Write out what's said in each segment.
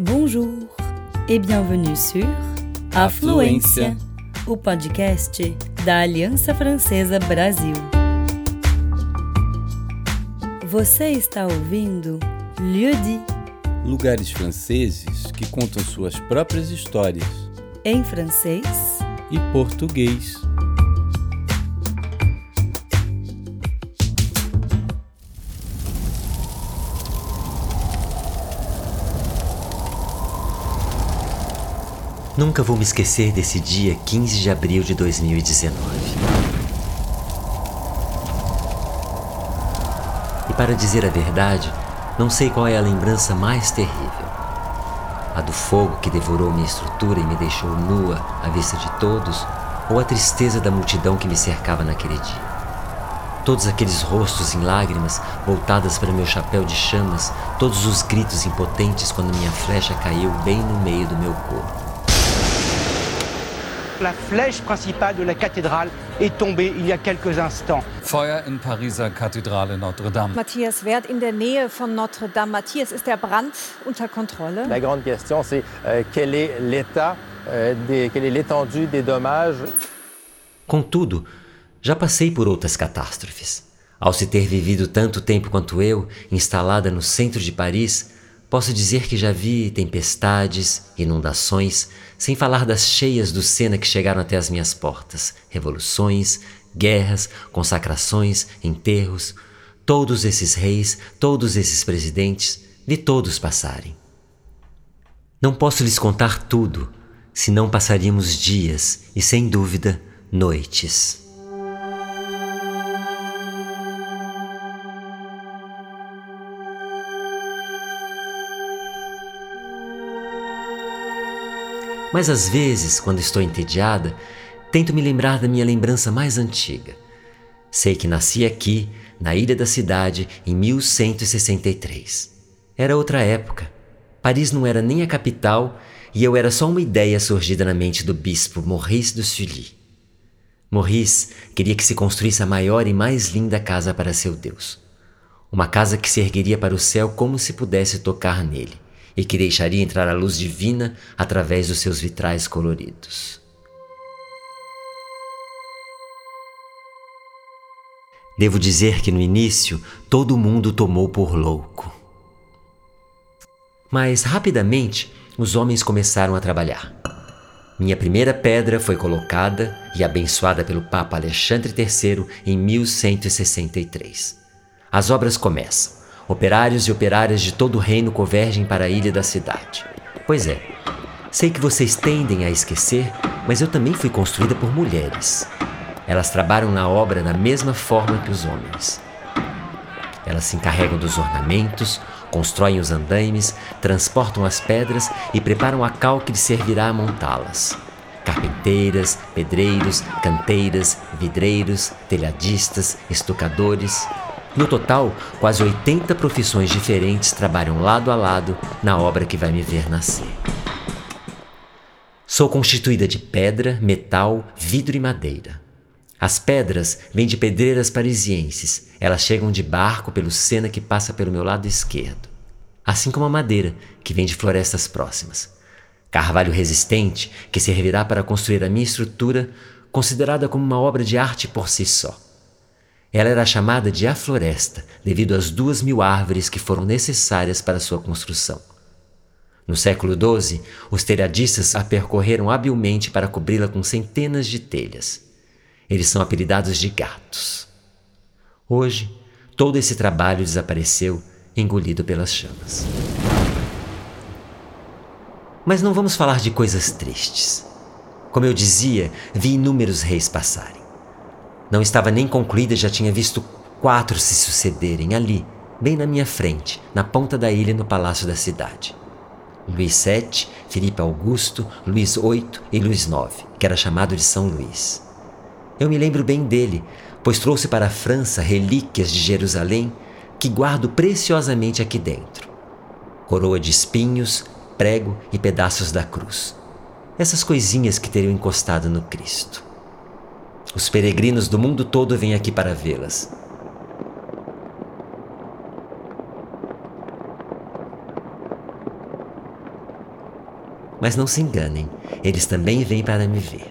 Bonjour et bienvenue sur Afluência, o podcast da Aliança Francesa Brasil. Você está ouvindo Lieu dit, Lugares franceses que contam suas próprias histórias em francês e português. Nunca vou me esquecer desse dia 15 de abril de 2019. E para dizer a verdade, não sei qual é a lembrança mais terrível. A do fogo que devorou minha estrutura e me deixou nua à vista de todos, ou a tristeza da multidão que me cercava naquele dia. Todos aqueles rostos em lágrimas voltadas para meu chapéu de chamas, todos os gritos impotentes quando minha flecha caiu bem no meio do meu corpo. La flèche principale de la cathédrale est tombée il y a quelques instants. Feuer in Pariser Kathedrale Notre-Dame. Matthias Wert in der Nähe von Notre-Dame. Matthias, ist der Brand unter Kontrolle? La grande question, c'est euh, quel est l'état, euh, des- quelle est l'étendue des dommages. Contudo, já passei por outras catástrofes. Ao se ter vivido tanto tempo quanto eu, instalada no centro de Paris, posso dizer que já vi tempestades, inundações, sem falar das cheias do Sena que chegaram até as minhas portas, revoluções, guerras, consacrações, enterros. Todos esses reis, todos esses presidentes, vi todos passarem. Não posso lhes contar tudo, senão passaríamos dias e, sem dúvida, noites. Mas às vezes, quando estou entediada, tento me lembrar da minha lembrança mais antiga. Sei que nasci aqui, na ilha da cidade, em 1163. Era outra época. Paris não era nem a capital e eu era só uma ideia surgida na mente do bispo Maurice de Sully. Maurice queria que se construísse a maior e mais linda casa para seu Deus. Uma casa que se ergueria para o céu como se pudesse tocar nele e que deixaria entrar a luz divina através dos seus vitrais coloridos. Devo dizer que no início todo mundo tomou por louco. Mas rapidamente os homens começaram a trabalhar. Minha primeira pedra foi colocada e abençoada pelo Papa Alexandre III em 1163. As obras começam. Operários e operárias de todo o reino convergem para a ilha da cidade. Pois é, sei que vocês tendem a esquecer, mas eu também fui construída por mulheres. Elas trabalham na obra da mesma forma que os homens. Elas se encarregam dos ornamentos, constroem os andaimes, transportam as pedras e preparam a cal que lhes servirá a montá-las. Carpinteiras, pedreiros, canteiras, vidreiros, telhadistas, estucadores. No total, quase 80 profissões diferentes trabalham lado a lado na obra que vai me ver nascer. Sou constituída de pedra, metal, vidro e madeira. As pedras vêm de pedreiras parisienses. Elas chegam de barco pelo Sena que passa pelo meu lado esquerdo. Assim como a madeira, que vem de florestas próximas. Carvalho resistente, que servirá para construir a minha estrutura, considerada como uma obra de arte por si só. Ela era chamada de A Floresta, devido às duas mil árvores que foram necessárias para sua construção. No século XII, os telhadistas a percorreram habilmente para cobri-la com centenas de telhas. Eles são apelidados de gatos. Hoje, todo esse trabalho desapareceu, engolido pelas chamas. Mas não vamos falar de coisas tristes. Como eu dizia, vi inúmeros reis passarem. Não estava nem concluída e já tinha visto quatro se sucederem ali, bem na minha frente, na ponta da ilha no palácio da cidade. Luís VII, Filipe Augusto, Luís VIII e Luís IX, que era chamado de São Luís. Eu me lembro bem dele, pois trouxe para a França relíquias de Jerusalém que guardo preciosamente aqui dentro. Coroa de espinhos, prego e pedaços da cruz. Essas coisinhas que teriam encostado no Cristo. Os peregrinos do mundo todo vêm aqui para vê-las. Mas não se enganem, eles também vêm para me ver.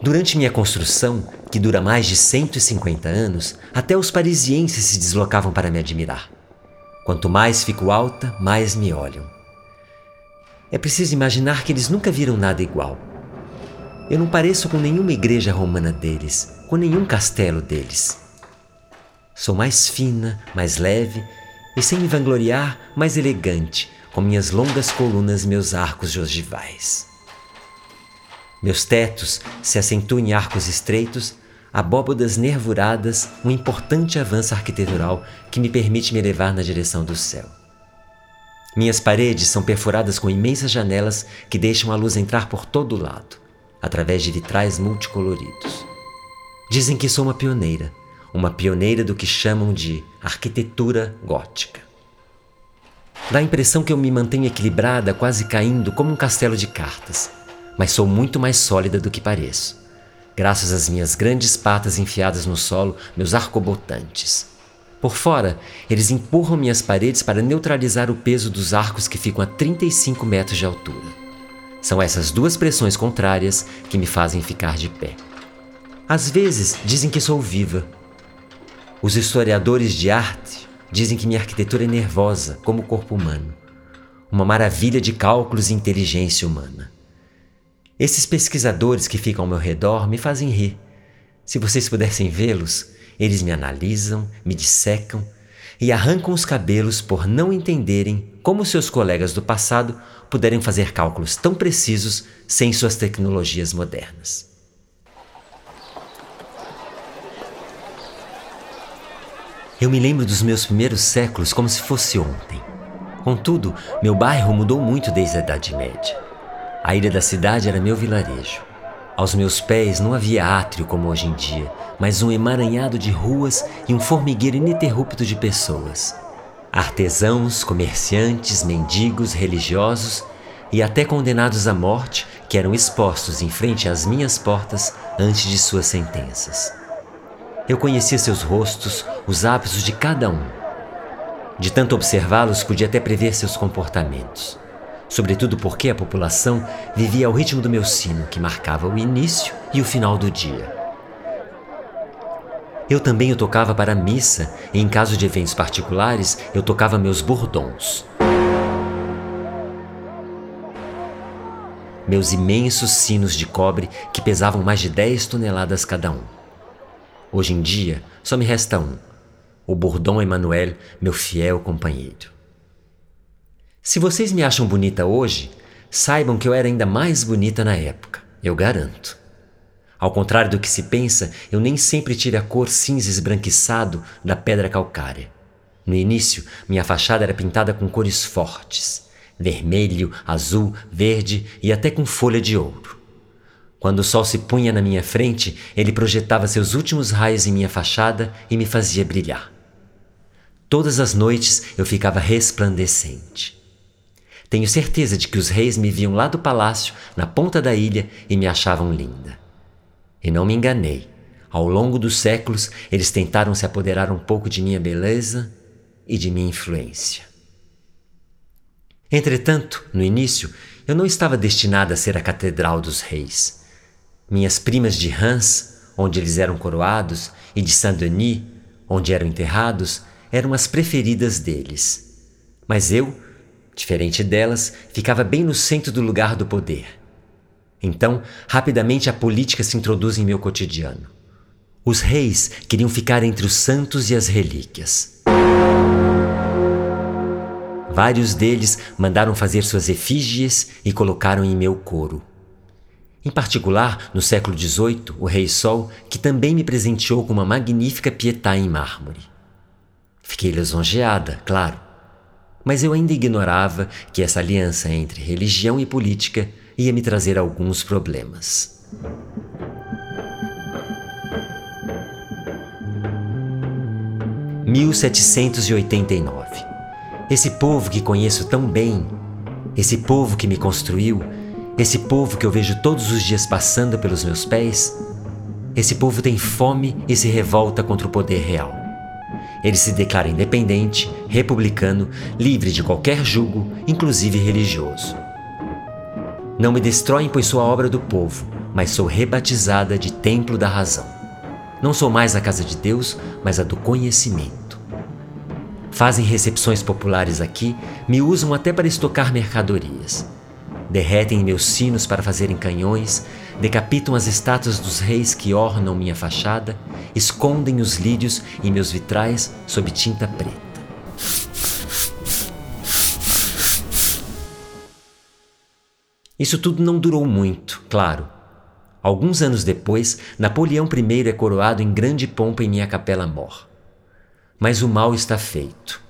Durante minha construção, que dura mais de 150 anos, até os parisienses se deslocavam para me admirar. Quanto mais fico alta, mais me olham. É preciso imaginar que eles nunca viram nada igual. Eu não pareço com nenhuma igreja romana deles, com nenhum castelo deles. Sou mais fina, mais leve e, sem me vangloriar, mais elegante, com minhas longas colunas meus arcos ogivais. Meus tetos se acentuam em arcos estreitos, abóbodas nervuradas, um importante avanço arquitetural que me permite me elevar na direção do céu. Minhas paredes são perfuradas com imensas janelas que deixam a luz entrar por todo lado, através de vitrais multicoloridos. Dizem que sou uma pioneira, uma pioneira do que chamam de arquitetura gótica. Dá a impressão que eu me mantenho equilibrada, quase caindo como um castelo de cartas, mas sou muito mais sólida do que pareço, graças às minhas grandes patas enfiadas no solo, meus arcobotantes. Por fora, eles empurram minhas paredes para neutralizar o peso dos arcos que ficam a 35 metros de altura. São essas duas pressões contrárias que me fazem ficar de pé. Às vezes dizem que sou viva, os historiadores de arte dizem que minha arquitetura é nervosa, como o corpo humano, uma maravilha de cálculos e inteligência humana. Esses pesquisadores que ficam ao meu redor me fazem rir. Se vocês pudessem vê-los, eles me analisam, me dissecam e arrancam os cabelos por não entenderem como seus colegas do passado puderam fazer cálculos tão precisos sem suas tecnologias modernas. Eu me lembro dos meus primeiros séculos como se fosse ontem. Contudo, meu bairro mudou muito desde a Idade Média. A ilha da cidade era meu vilarejo. Aos meus pés não havia átrio como hoje em dia, mas um emaranhado de ruas e um formigueiro ininterrupto de pessoas. Artesãos, comerciantes, mendigos, religiosos e até condenados à morte que eram expostos em frente às minhas portas antes de suas sentenças. Eu conhecia seus rostos, os hábitos de cada um. De tanto observá-los, podia até prever seus comportamentos. Sobretudo porque a população vivia ao ritmo do meu sino, que marcava o início e o final do dia. Eu também o tocava para a missa e, em caso de eventos particulares, eu tocava meus bordons. Meus imensos sinos de cobre que pesavam mais de 10 toneladas cada um. Hoje em dia, só me resta um: o Bourdon Emmanuel, meu fiel companheiro. Se vocês me acham bonita hoje, saibam que eu era ainda mais bonita na época, eu garanto. Ao contrário do que se pensa, eu nem sempre tive a cor cinza esbranquiçado da pedra calcária. No início, minha fachada era pintada com cores fortes: vermelho, azul, verde e até com folha de ouro. Quando o sol se punha na minha frente, ele projetava seus últimos raios em minha fachada e me fazia brilhar. Todas as noites eu ficava resplandecente. Tenho certeza de que os reis me viam lá do palácio, na ponta da ilha, e me achavam linda. E não me enganei. Ao longo dos séculos, eles tentaram se apoderar um pouco de minha beleza e de minha influência. Entretanto, no início, eu não estava destinada a ser a Catedral dos Reis. Minhas primas de Reims, onde eles eram coroados, e de Saint-Denis, onde eram enterrados, eram as preferidas deles. Mas eu, diferente delas, ficava bem no centro do lugar do poder. Então, rapidamente a política se introduz em meu cotidiano. Os reis queriam ficar entre os santos e as relíquias. Vários deles mandaram fazer suas efígies e colocaram em meu coro. Em particular, no século XVIII, o Rei Sol, que também me presenteou com uma magnífica pietá em mármore. Fiquei lisonjeada, claro, mas eu ainda ignorava que essa aliança entre religião e política ia me trazer alguns problemas. (1789) Esse povo que conheço tão bem, esse povo que me construiu, esse povo que eu vejo todos os dias passando pelos meus pés, esse povo tem fome e se revolta contra o poder real. Ele se declara independente, republicano, livre de qualquer jugo, inclusive religioso. Não me destroem, pois sou a obra do povo, mas sou rebatizada de templo da razão. Não sou mais a casa de Deus, mas a do conhecimento. Fazem recepções populares aqui, me usam até para estocar mercadorias. Derretem meus sinos para fazerem canhões, decapitam as estátuas dos reis que ornam minha fachada, escondem os lírios em meus vitrais sob tinta preta. Isso tudo não durou muito, claro. Alguns anos depois, Napoleão I é coroado em grande pompa em minha capela mor. Mas o mal está feito.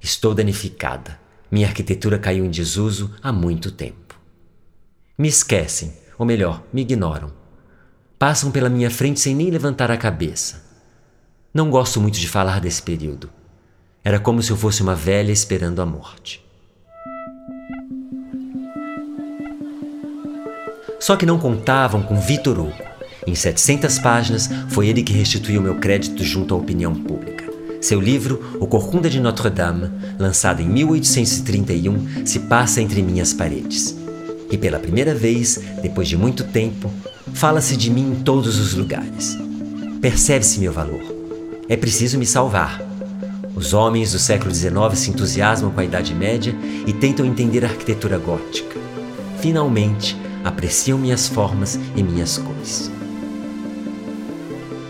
Estou danificada. Minha arquitetura caiu em desuso há muito tempo. Me esquecem, ou melhor, me ignoram. Passam pela minha frente sem nem levantar a cabeça. Não gosto muito de falar desse período. Era como se eu fosse uma velha esperando a morte. Só que não contavam com Vitor Hugo. Em 700 páginas, foi ele que restituiu meu crédito junto à opinião pública. Seu livro, O Corcunda de Notre-Dame, lançado em 1831, se passa entre minhas paredes. E pela primeira vez, depois de muito tempo, fala-se de mim em todos os lugares. Percebe-se meu valor. É preciso me salvar. Os homens do século XIX se entusiasmam com a Idade Média e tentam entender a arquitetura gótica. Finalmente, apreciam minhas formas e minhas cores.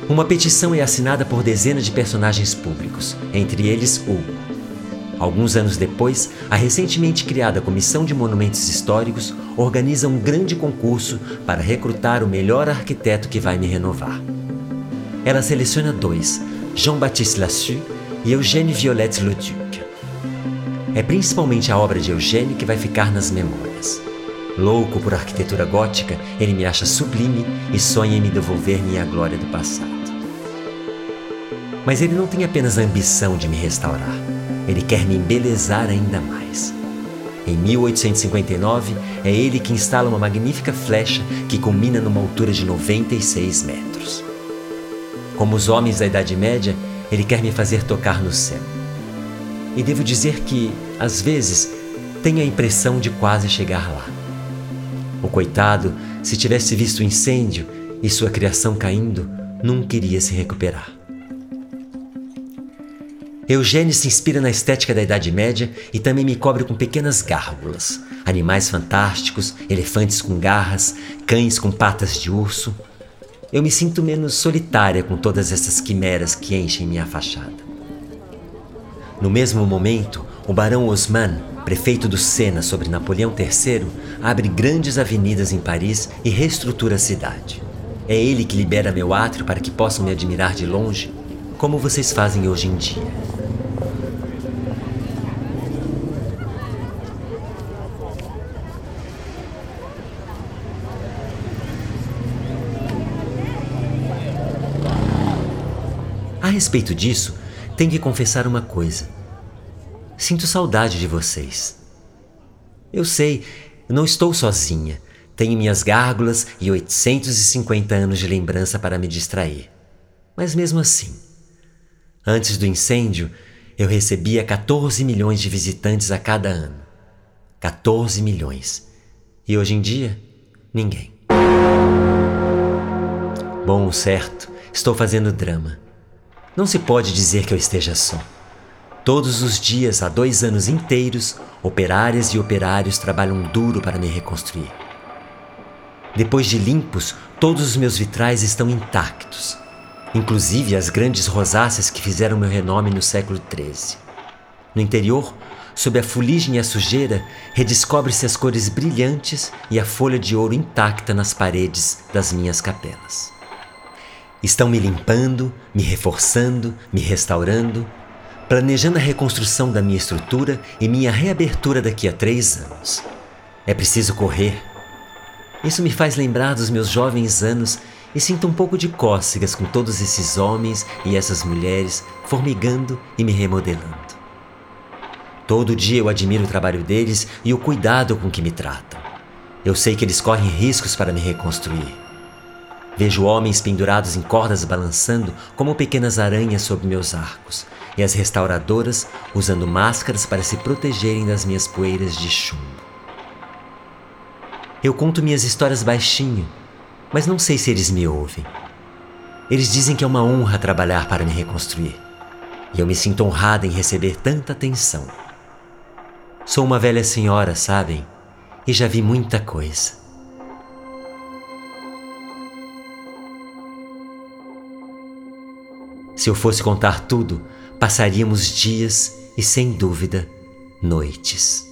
Uma petição é assinada por dezenas de personagens públicos, entre eles Hugo. Alguns anos depois, a recentemente criada Comissão de Monumentos Históricos organiza um grande concurso para recrutar o melhor arquiteto que vai me renovar. Ela seleciona dois, Jean-Baptiste Lassus e Eugène Violette Leduc. É principalmente a obra de Eugène que vai ficar nas memórias. Louco por arquitetura gótica, ele me acha sublime e sonha em me devolver minha glória do passado. Mas ele não tem apenas a ambição de me restaurar, ele quer me embelezar ainda mais. Em 1859, é ele que instala uma magnífica flecha que culmina numa altura de 96 metros. Como os homens da Idade Média, ele quer me fazer tocar no céu. E devo dizer que, às vezes, tenho a impressão de quase chegar lá. O coitado, se tivesse visto o incêndio e sua criação caindo, nunca iria se recuperar. Eugênio se inspira na estética da Idade Média e também me cobre com pequenas gárgulas, animais fantásticos, elefantes com garras, cães com patas de urso. Eu me sinto menos solitária com todas essas quimeras que enchem minha fachada. No mesmo momento, o barão Osman prefeito do Sena sobre Napoleão III, abre grandes avenidas em Paris e reestrutura a cidade. É ele que libera meu átrio para que possam me admirar de longe, como vocês fazem hoje em dia. A respeito disso, tenho que confessar uma coisa. Sinto saudade de vocês. Eu sei, não estou sozinha. Tenho minhas gárgulas e 850 anos de lembrança para me distrair. Mas mesmo assim, antes do incêndio, eu recebia 14 milhões de visitantes a cada ano. 14 milhões. E hoje em dia, ninguém. Bom, certo, estou fazendo drama. Não se pode dizer que eu esteja só. Todos os dias, há dois anos inteiros, operárias e operários trabalham duro para me reconstruir. Depois de limpos, todos os meus vitrais estão intactos, inclusive as grandes rosáceas que fizeram meu renome no século XIII. No interior, sob a fuligem e a sujeira, redescobre-se as cores brilhantes e a folha de ouro intacta nas paredes das minhas capelas. Estão me limpando, me reforçando, me restaurando, planejando a reconstrução da minha estrutura e minha reabertura daqui a três anos. É preciso correr. Isso me faz lembrar dos meus jovens anos e sinto um pouco de cócegas com todos esses homens e essas mulheres formigando e me remodelando. Todo dia eu admiro o trabalho deles e o cuidado com que me tratam. Eu sei que eles correm riscos para me reconstruir. Vejo homens pendurados em cordas balançando como pequenas aranhas sob meus arcos, e as restauradoras usando máscaras para se protegerem das minhas poeiras de chumbo. Eu conto minhas histórias baixinho, mas não sei se eles me ouvem. Eles dizem que é uma honra trabalhar para me reconstruir. E eu me sinto honrada em receber tanta atenção. Sou uma velha senhora, sabem? E já vi muita coisa. Se eu fosse contar tudo, passaríamos dias e, sem dúvida, noites.